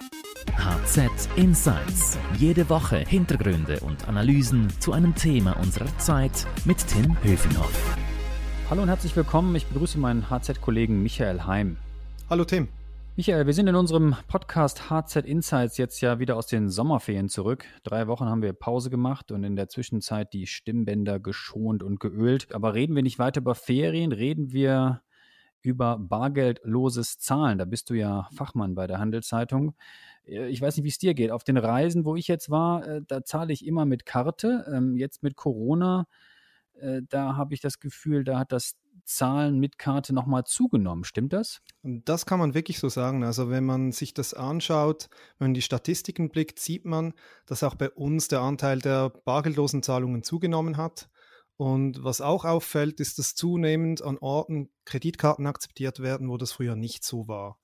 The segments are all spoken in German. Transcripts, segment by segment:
HZ Insights. Jede Woche Hintergründe und Analysen zu einem Thema unserer Zeit mit Tim Höfinghoff. Hallo und herzlich willkommen. Ich begrüße meinen HZ-Kollegen Michael Heim. Hallo Tim. Michael, wir sind in unserem Podcast HZ Insights jetzt ja wieder aus den Sommerferien zurück. Drei Wochen haben wir Pause gemacht und in der Zwischenzeit die Stimmbänder geschont und geölt. Aber reden wir nicht weiter über Ferien, reden wir über bargeldloses Zahlen. Da bist du ja Fachmann bei der Handelszeitung. Äh, ich weiß nicht, wie es dir geht. Auf den Reisen, wo ich jetzt war, äh, da zahle ich immer mit Karte. Ähm, jetzt mit Corona, äh, da habe ich das Gefühl, da hat das Zahlen mit Karte nochmal zugenommen. Stimmt das? Das kann man wirklich so sagen. Also wenn man sich das anschaut, wenn man die Statistiken blickt, sieht man, dass auch bei uns der Anteil der bargeldlosen Zahlungen zugenommen hat. Und was auch auffällt, ist, dass zunehmend an Orten Kreditkarten akzeptiert werden, wo das früher nicht so war.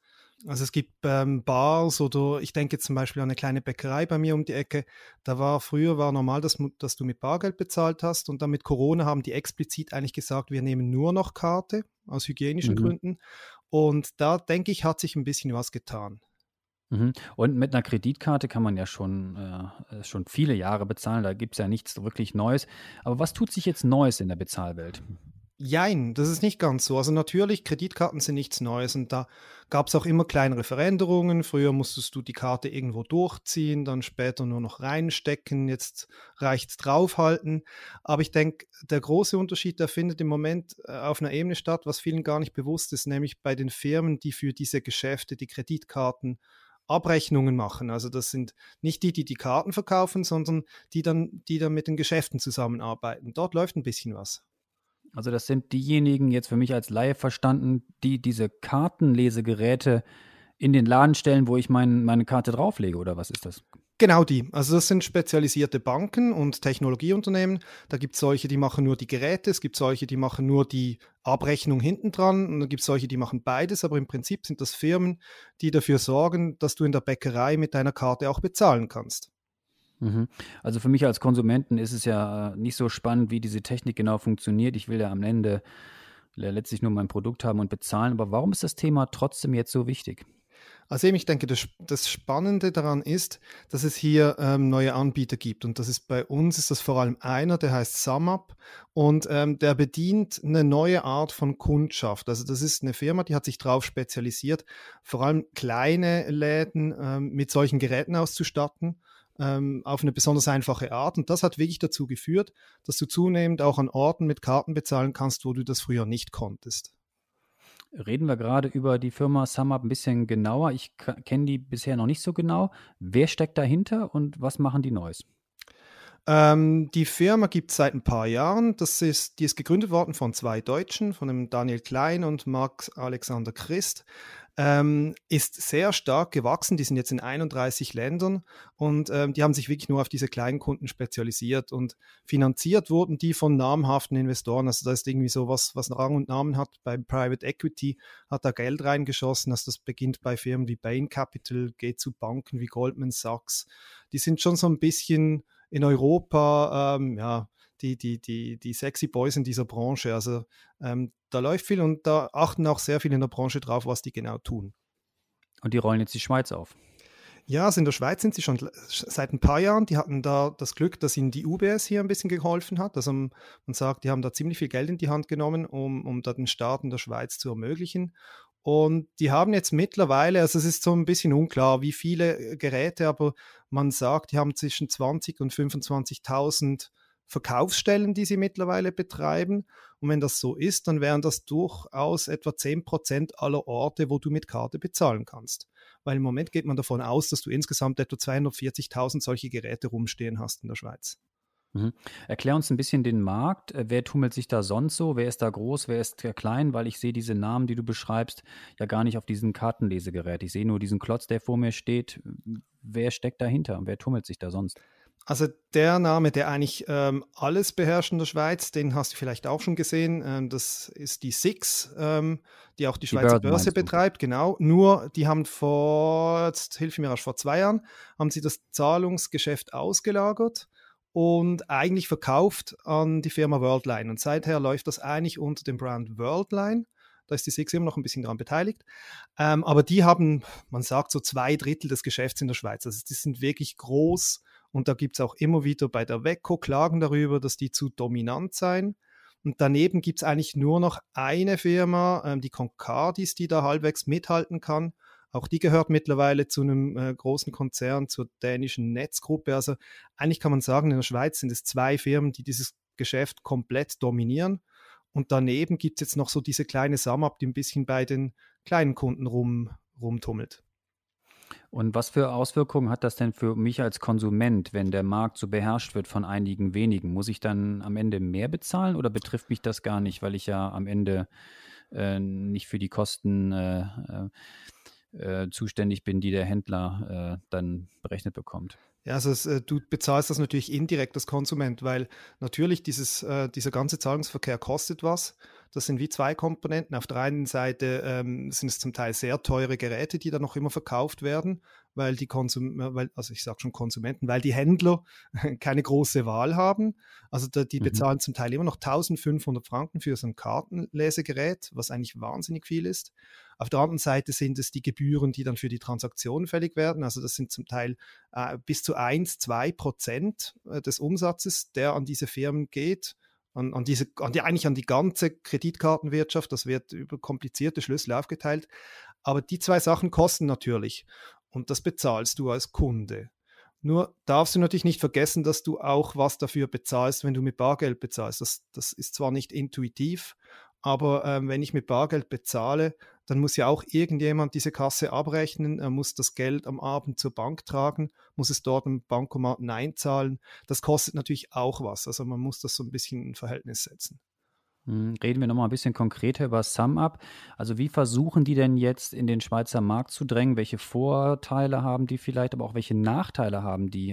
Also es gibt ähm, Bars oder ich denke zum Beispiel an eine kleine Bäckerei bei mir um die Ecke. Da war früher war normal, dass, dass du mit Bargeld bezahlt hast und dann mit Corona haben die explizit eigentlich gesagt, wir nehmen nur noch Karte aus hygienischen mhm. Gründen. Und da denke ich, hat sich ein bisschen was getan. Mhm. Und mit einer Kreditkarte kann man ja schon, äh, schon viele Jahre bezahlen. Da gibt es ja nichts wirklich Neues. Aber was tut sich jetzt Neues in der Bezahlwelt? Jein, das ist nicht ganz so. Also natürlich, Kreditkarten sind nichts Neues und da gab es auch immer kleinere Veränderungen. Früher musstest du die Karte irgendwo durchziehen, dann später nur noch reinstecken, jetzt reicht es draufhalten. Aber ich denke, der große Unterschied, der findet im Moment äh, auf einer Ebene statt, was vielen gar nicht bewusst ist, nämlich bei den Firmen, die für diese Geschäfte die Kreditkarten Abrechnungen machen. Also das sind nicht die, die die Karten verkaufen, sondern die dann, die dann mit den Geschäften zusammenarbeiten. Dort läuft ein bisschen was. Also das sind diejenigen, jetzt für mich als Laie verstanden, die diese Kartenlesegeräte in den Laden stellen, wo ich mein, meine Karte drauflege, oder was ist das? Genau die. Also das sind spezialisierte Banken und Technologieunternehmen. Da gibt es solche, die machen nur die Geräte, es gibt solche, die machen nur die Abrechnung hinten dran und dann gibt es solche, die machen beides, aber im Prinzip sind das Firmen, die dafür sorgen, dass du in der Bäckerei mit deiner Karte auch bezahlen kannst. Mhm. Also für mich als Konsumenten ist es ja äh, nicht so spannend, wie diese Technik genau funktioniert. Ich will ja am Ende letztlich nur mein Produkt haben und bezahlen. Aber warum ist das Thema trotzdem jetzt so wichtig? Also eben, ich denke, das, das Spannende daran ist, dass es hier ähm, neue Anbieter gibt. Und das ist bei uns ist das vor allem einer, der heißt SumUp und ähm, der bedient eine neue Art von Kundschaft. Also das ist eine Firma, die hat sich darauf spezialisiert, vor allem kleine Läden ähm, mit solchen Geräten auszustatten ähm, auf eine besonders einfache Art. Und das hat wirklich dazu geführt, dass du zunehmend auch an Orten mit Karten bezahlen kannst, wo du das früher nicht konntest. Reden wir gerade über die Firma SumUp ein bisschen genauer. Ich kenne die bisher noch nicht so genau. Wer steckt dahinter und was machen die Neues? Ähm, die Firma gibt es seit ein paar Jahren. Das ist, die ist gegründet worden von zwei Deutschen, von dem Daniel Klein und Max Alexander Christ ähm, ist sehr stark gewachsen. Die sind jetzt in 31 Ländern und ähm, die haben sich wirklich nur auf diese kleinen Kunden spezialisiert und finanziert wurden die von namhaften Investoren. Also da ist irgendwie so was, was Rang und Namen hat. Beim Private Equity hat da Geld reingeschossen. Also das beginnt bei Firmen wie Bain Capital, geht zu Banken wie Goldman Sachs. Die sind schon so ein bisschen in Europa, ähm, ja, die, die, die, die sexy Boys in dieser Branche. Also ähm, da läuft viel und da achten auch sehr viele in der Branche drauf, was die genau tun. Und die rollen jetzt die Schweiz auf. Ja, also in der Schweiz sind sie schon seit ein paar Jahren. Die hatten da das Glück, dass ihnen die UBS hier ein bisschen geholfen hat. Also man sagt, die haben da ziemlich viel Geld in die Hand genommen, um, um da den Start in der Schweiz zu ermöglichen. Und die haben jetzt mittlerweile, also es ist so ein bisschen unklar, wie viele Geräte, aber man sagt, die haben zwischen 20 und 25.000 Verkaufsstellen, die sie mittlerweile betreiben. Und wenn das so ist, dann wären das durchaus etwa 10% aller Orte, wo du mit Karte bezahlen kannst. Weil im Moment geht man davon aus, dass du insgesamt etwa 240.000 solche Geräte rumstehen hast in der Schweiz. Mhm. Erklär uns ein bisschen den Markt. Äh, wer tummelt sich da sonst so? Wer ist da groß? Wer ist klein? Weil ich sehe diese Namen, die du beschreibst, ja gar nicht auf diesem Kartenlesegerät. Ich sehe nur diesen Klotz, der vor mir steht. Wer steckt dahinter? Wer tummelt sich da sonst? Also der Name, der eigentlich ähm, alles beherrscht in der Schweiz, den hast du vielleicht auch schon gesehen. Ähm, das ist die Six, ähm, die auch die, die Schweizer Börse betreibt, genau. Nur die haben vor, jetzt hilf mir rasch, vor zwei Jahren, haben sie das Zahlungsgeschäft ausgelagert und eigentlich verkauft an die Firma Worldline. Und seither läuft das eigentlich unter dem Brand Worldline. Da ist die SIX immer noch ein bisschen daran beteiligt. Ähm, aber die haben, man sagt so zwei Drittel des Geschäfts in der Schweiz. Also die sind wirklich groß und da gibt es auch immer wieder bei der WECO Klagen darüber, dass die zu dominant seien. Und daneben gibt es eigentlich nur noch eine Firma, ähm, die Concardis, die da halbwegs mithalten kann. Auch die gehört mittlerweile zu einem äh, großen Konzern, zur dänischen Netzgruppe. Also eigentlich kann man sagen, in der Schweiz sind es zwei Firmen, die dieses Geschäft komplett dominieren. Und daneben gibt es jetzt noch so diese kleine Samab, die ein bisschen bei den kleinen Kunden rum, rumtummelt. Und was für Auswirkungen hat das denn für mich als Konsument, wenn der Markt so beherrscht wird von einigen wenigen? Muss ich dann am Ende mehr bezahlen oder betrifft mich das gar nicht, weil ich ja am Ende äh, nicht für die Kosten äh, äh, zuständig bin, die der Händler äh, dann berechnet bekommt? Ja, also es, äh, du bezahlst das natürlich indirekt als Konsument, weil natürlich dieses, äh, dieser ganze Zahlungsverkehr kostet was. Das sind wie zwei Komponenten. Auf der einen Seite ähm, sind es zum Teil sehr teure Geräte, die dann noch immer verkauft werden, weil die Konsum weil, also ich sage schon Konsumenten, weil die Händler keine große Wahl haben. Also da, die mhm. bezahlen zum Teil immer noch 1500 Franken für so ein Kartenlesegerät, was eigentlich wahnsinnig viel ist. Auf der anderen Seite sind es die Gebühren, die dann für die Transaktion fällig werden. Also das sind zum Teil äh, bis zu 1, 2 Prozent äh, des Umsatzes, der an diese Firmen geht. An, an, diese, an die, eigentlich an die ganze Kreditkartenwirtschaft. Das wird über komplizierte Schlüssel aufgeteilt. Aber die zwei Sachen kosten natürlich. Und das bezahlst du als Kunde. Nur darfst du natürlich nicht vergessen, dass du auch was dafür bezahlst, wenn du mit Bargeld bezahlst. Das, das ist zwar nicht intuitiv, aber ähm, wenn ich mit Bargeld bezahle, dann muss ja auch irgendjemand diese Kasse abrechnen. Er muss das Geld am Abend zur Bank tragen, muss es dort im Bankomaten einzahlen. Das kostet natürlich auch was. Also man muss das so ein bisschen in Verhältnis setzen. Hm, reden wir nochmal ein bisschen konkreter über SumUp. Also wie versuchen die denn jetzt in den Schweizer Markt zu drängen? Welche Vorteile haben die vielleicht, aber auch welche Nachteile haben die?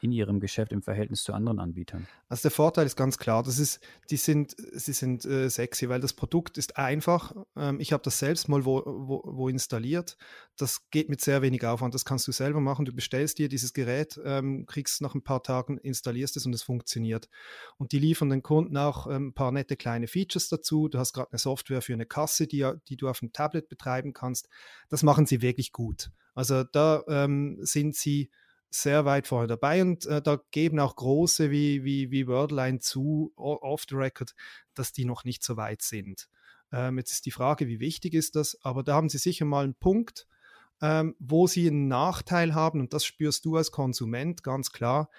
In ihrem Geschäft im Verhältnis zu anderen Anbietern? Also der Vorteil ist ganz klar, das ist, die sind, sie sind äh, sexy, weil das Produkt ist einfach. Ähm, ich habe das selbst mal wo, wo, wo, installiert. Das geht mit sehr wenig Aufwand. Das kannst du selber machen. Du bestellst dir dieses Gerät, ähm, kriegst nach ein paar Tagen, installierst es und es funktioniert. Und die liefern den Kunden auch ähm, ein paar nette kleine Features dazu. Du hast gerade eine Software für eine Kasse, die, die du auf dem Tablet betreiben kannst. Das machen sie wirklich gut. Also da ähm, sind sie sehr weit vorne dabei und äh, da geben auch große wie, wie, wie Wordline zu, off the record, dass die noch nicht so weit sind. Ähm, jetzt ist die Frage, wie wichtig ist das, aber da haben sie sicher mal einen Punkt, ähm, wo sie einen Nachteil haben und das spürst du als Konsument ganz klar.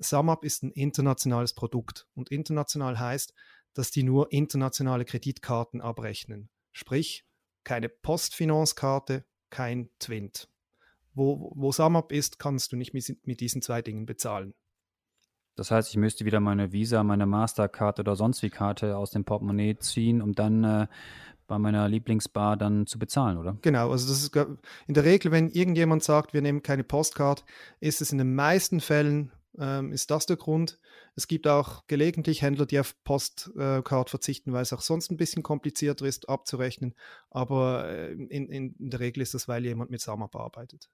SumUp ist ein internationales Produkt und international heißt, dass die nur internationale Kreditkarten abrechnen. Sprich, keine Postfinanzkarte, kein Twint wo, wo SumUp ist, kannst du nicht mit, mit diesen zwei Dingen bezahlen. Das heißt, ich müsste wieder meine Visa, meine Mastercard oder sonst wie Karte aus dem Portemonnaie ziehen, um dann äh, bei meiner Lieblingsbar dann zu bezahlen, oder? Genau, also das ist in der Regel, wenn irgendjemand sagt, wir nehmen keine Postcard, ist es in den meisten Fällen ähm, ist das der Grund. Es gibt auch gelegentlich Händler, die auf Postcard verzichten, weil es auch sonst ein bisschen komplizierter ist abzurechnen. Aber äh, in, in der Regel ist das, weil jemand mit SAMAP arbeitet.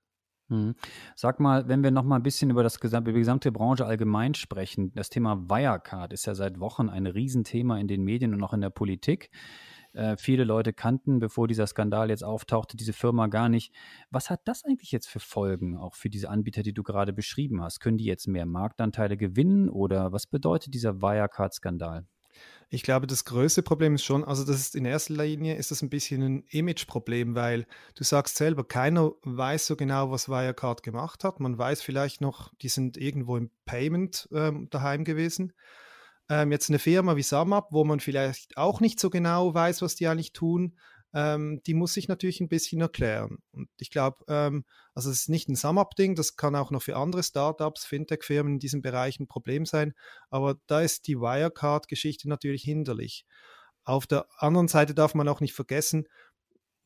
Mhm. Sag mal, wenn wir noch mal ein bisschen über, das gesamte, über die gesamte Branche allgemein sprechen, das Thema Wirecard ist ja seit Wochen ein Riesenthema in den Medien und auch in der Politik. Äh, viele Leute kannten, bevor dieser Skandal jetzt auftauchte, diese Firma gar nicht. Was hat das eigentlich jetzt für Folgen, auch für diese Anbieter, die du gerade beschrieben hast? Können die jetzt mehr Marktanteile gewinnen oder was bedeutet dieser Wirecard-Skandal? Ich glaube, das größte Problem ist schon, also das ist in erster Linie ist das ein bisschen ein Image-Problem, weil du sagst selber, keiner weiß so genau, was Wirecard gemacht hat. Man weiß vielleicht noch, die sind irgendwo im Payment ähm, daheim gewesen. Ähm, jetzt eine Firma wie SumUp, wo man vielleicht auch nicht so genau weiß, was die eigentlich tun, ähm, die muss sich natürlich ein bisschen erklären. Und ich glaube, ähm, also es ist nicht ein SumUp-Ding, das kann auch noch für andere Startups, Fintech-Firmen in diesem Bereich ein Problem sein, aber da ist die Wirecard-Geschichte natürlich hinderlich. Auf der anderen Seite darf man auch nicht vergessen,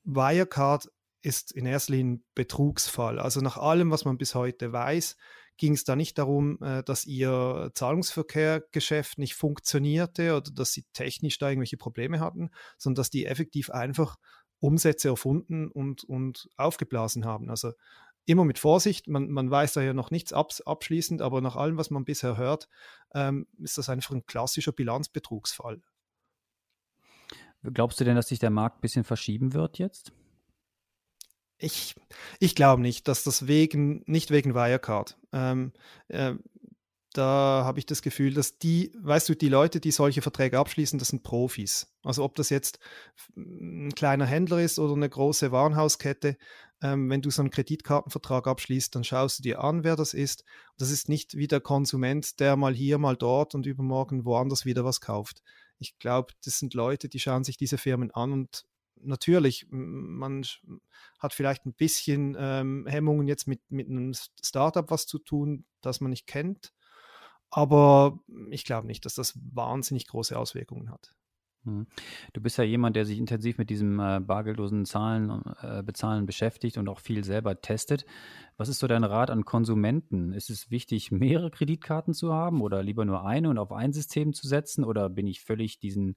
Wirecard ist in erster Linie ein Betrugsfall. Also nach allem, was man bis heute weiß, ging es da nicht darum, äh, dass ihr Zahlungsverkehrgeschäft nicht funktionierte oder dass sie technisch da irgendwelche Probleme hatten, sondern dass die effektiv einfach Umsätze erfunden und, und aufgeblasen haben. Also immer mit Vorsicht, man, man weiß da ja noch nichts abs abschließend, aber nach allem, was man bisher hört, ähm, ist das einfach ein klassischer Bilanzbetrugsfall. Glaubst du denn, dass sich der Markt ein bisschen verschieben wird jetzt? Ich, ich glaube nicht, dass das wegen, nicht wegen Wirecard. Ähm, äh, da habe ich das Gefühl, dass die, weißt du, die Leute, die solche Verträge abschließen, das sind Profis. Also ob das jetzt ein kleiner Händler ist oder eine große Warenhauskette, ähm, wenn du so einen Kreditkartenvertrag abschließt, dann schaust du dir an, wer das ist. Das ist nicht wie der Konsument, der mal hier, mal dort und übermorgen woanders wieder was kauft. Ich glaube, das sind Leute, die schauen sich diese Firmen an und natürlich, man hat vielleicht ein bisschen ähm, Hemmungen jetzt mit, mit einem Startup was zu tun, das man nicht kennt. Aber ich glaube nicht, dass das wahnsinnig große Auswirkungen hat. Hm. Du bist ja jemand, der sich intensiv mit diesem äh, bargeldlosen Zahlen, äh, Bezahlen beschäftigt und auch viel selber testet. Was ist so dein Rat an Konsumenten? Ist es wichtig, mehrere Kreditkarten zu haben oder lieber nur eine und auf ein System zu setzen? Oder bin ich völlig diesen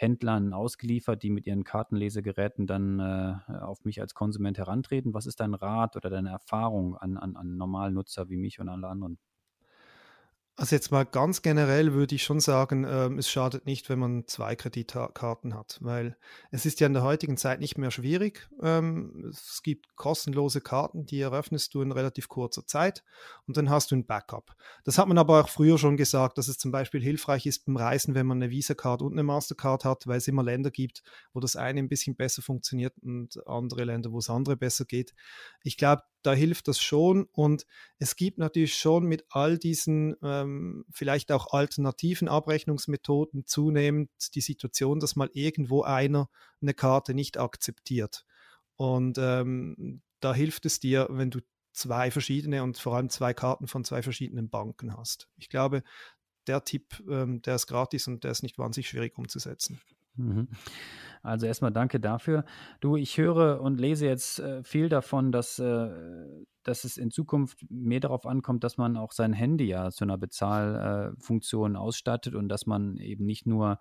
Händlern ausgeliefert, die mit ihren Kartenlesegeräten dann äh, auf mich als Konsument herantreten? Was ist dein Rat oder deine Erfahrung an, an, an normalen Nutzer wie mich und alle anderen? Also jetzt mal ganz generell würde ich schon sagen, ähm, es schadet nicht, wenn man zwei Kreditkarten hat, weil es ist ja in der heutigen Zeit nicht mehr schwierig. Ähm, es gibt kostenlose Karten, die eröffnest du in relativ kurzer Zeit und dann hast du ein Backup. Das hat man aber auch früher schon gesagt, dass es zum Beispiel hilfreich ist beim Reisen, wenn man eine Visa-Card und eine Mastercard hat, weil es immer Länder gibt, wo das eine ein bisschen besser funktioniert und andere Länder, wo es andere besser geht. Ich glaube, da hilft das schon. Und es gibt natürlich schon mit all diesen ähm, vielleicht auch alternativen Abrechnungsmethoden zunehmend die Situation, dass mal irgendwo einer eine Karte nicht akzeptiert. Und ähm, da hilft es dir, wenn du zwei verschiedene und vor allem zwei Karten von zwei verschiedenen Banken hast. Ich glaube, der Tipp, ähm, der ist gratis und der ist nicht wahnsinnig schwierig umzusetzen. Mhm. Also erstmal danke dafür. Du, ich höre und lese jetzt äh, viel davon, dass, äh, dass es in Zukunft mehr darauf ankommt, dass man auch sein Handy ja zu einer Bezahlfunktion äh, ausstattet und dass man eben nicht nur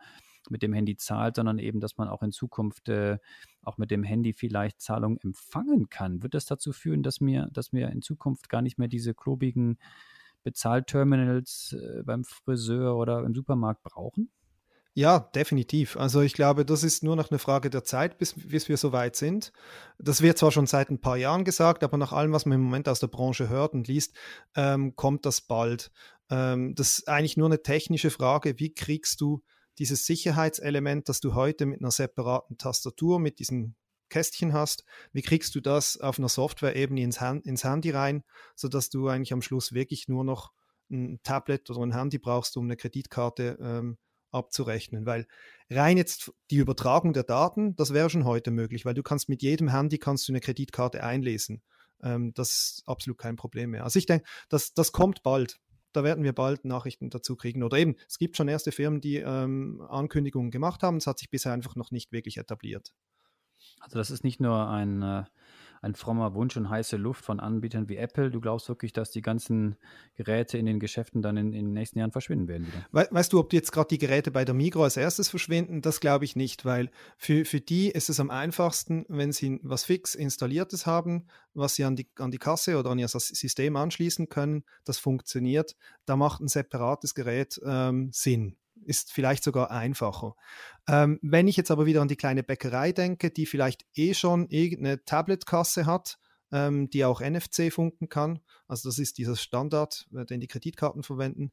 mit dem Handy zahlt, sondern eben, dass man auch in Zukunft auch mit dem Handy vielleicht Zahlungen empfangen kann. Wird das dazu führen, dass wir, dass wir in Zukunft gar nicht mehr diese klobigen Bezahlterminals beim Friseur oder im Supermarkt brauchen? Ja, definitiv. Also ich glaube, das ist nur noch eine Frage der Zeit, bis, bis wir so weit sind. Das wird zwar schon seit ein paar Jahren gesagt, aber nach allem, was man im Moment aus der Branche hört und liest, ähm, kommt das bald. Ähm, das ist eigentlich nur eine technische Frage, wie kriegst du dieses Sicherheitselement, das du heute mit einer separaten Tastatur, mit diesem Kästchen hast, wie kriegst du das auf einer Software-Ebene ins, Hand, ins Handy rein, sodass du eigentlich am Schluss wirklich nur noch ein Tablet oder ein Handy brauchst, um eine Kreditkarte ähm, abzurechnen, weil rein jetzt die Übertragung der Daten, das wäre schon heute möglich, weil du kannst mit jedem Handy kannst du eine Kreditkarte einlesen. Ähm, das ist absolut kein Problem mehr. Also ich denke, das, das kommt bald. Da werden wir bald Nachrichten dazu kriegen. Oder eben, es gibt schon erste Firmen, die ähm, Ankündigungen gemacht haben. Es hat sich bisher einfach noch nicht wirklich etabliert. Also das ist nicht nur ein äh, ein frommer Wunsch und heiße Luft von Anbietern wie Apple. Du glaubst wirklich, dass die ganzen Geräte in den Geschäften dann in, in den nächsten Jahren verschwinden werden? We weißt du, ob jetzt gerade die Geräte bei der Migro als erstes verschwinden? Das glaube ich nicht, weil für, für die ist es am einfachsten, wenn sie was fix installiertes haben, was sie an die, an die Kasse oder an ihr System anschließen können, das funktioniert. Da macht ein separates Gerät ähm, Sinn ist vielleicht sogar einfacher. Ähm, wenn ich jetzt aber wieder an die kleine Bäckerei denke, die vielleicht eh schon irgendeine Tabletkasse hat, ähm, die auch NFC funken kann, also das ist dieser Standard, äh, den die Kreditkarten verwenden,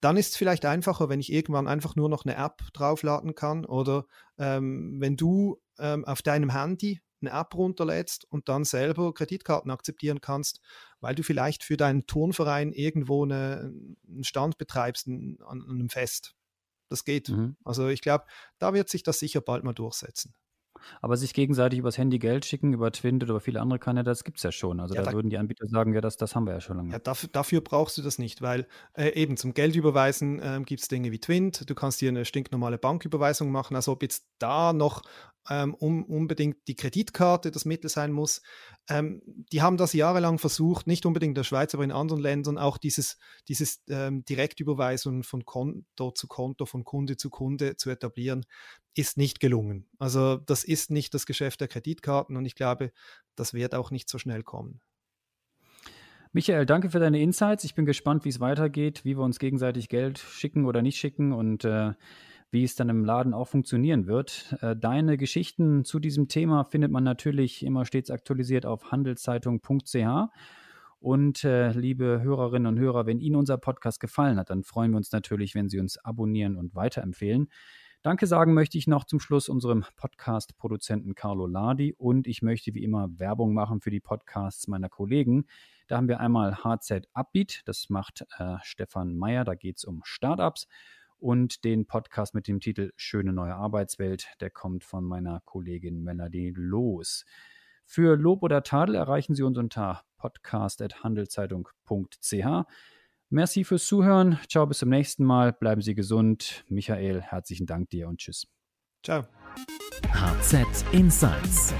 dann ist es vielleicht einfacher, wenn ich irgendwann einfach nur noch eine App draufladen kann oder ähm, wenn du ähm, auf deinem Handy eine App runterlädst und dann selber Kreditkarten akzeptieren kannst, weil du vielleicht für deinen Turnverein irgendwo eine, einen Stand betreibst an, an einem Fest. Das geht. Mhm. Also ich glaube, da wird sich das sicher bald mal durchsetzen. Aber sich gegenseitig übers Handy Geld schicken, über Twint oder viele andere Kanäle, das gibt es ja schon. Also ja, da, da, würden die Anbieter sagen, ja, das, das haben wir ja schon lange. Ja, dafür, dafür brauchst du das nicht, weil äh, eben zum Geldüberweisen äh, gibt es Dinge wie Twint, du kannst dir eine stinknormale Banküberweisung machen, also ob jetzt da noch ähm, um, unbedingt die Kreditkarte das Mittel sein muss. Ähm, die haben das jahrelang versucht, nicht unbedingt in der Schweiz, aber in anderen Ländern auch dieses, dieses ähm, Direktüberweisung von Konto zu Konto, von Kunde zu Kunde zu etablieren ist nicht gelungen. Also das ist nicht das Geschäft der Kreditkarten und ich glaube, das wird auch nicht so schnell kommen. Michael, danke für deine Insights. Ich bin gespannt, wie es weitergeht, wie wir uns gegenseitig Geld schicken oder nicht schicken und äh, wie es dann im Laden auch funktionieren wird. Äh, deine Geschichten zu diesem Thema findet man natürlich immer stets aktualisiert auf handelszeitung.ch. Und äh, liebe Hörerinnen und Hörer, wenn Ihnen unser Podcast gefallen hat, dann freuen wir uns natürlich, wenn Sie uns abonnieren und weiterempfehlen. Danke sagen möchte ich noch zum Schluss unserem Podcast-Produzenten Carlo Ladi und ich möchte wie immer Werbung machen für die Podcasts meiner Kollegen. Da haben wir einmal HZ Upbeat, das macht äh, Stefan Meyer, da geht es um Startups und den Podcast mit dem Titel Schöne neue Arbeitswelt, der kommt von meiner Kollegin Melanie Loos. Für Lob oder Tadel erreichen Sie uns unter podcast.handelszeitung.ch. Merci fürs Zuhören. Ciao, bis zum nächsten Mal. Bleiben Sie gesund. Michael, herzlichen Dank dir und tschüss. Ciao. HZ Insights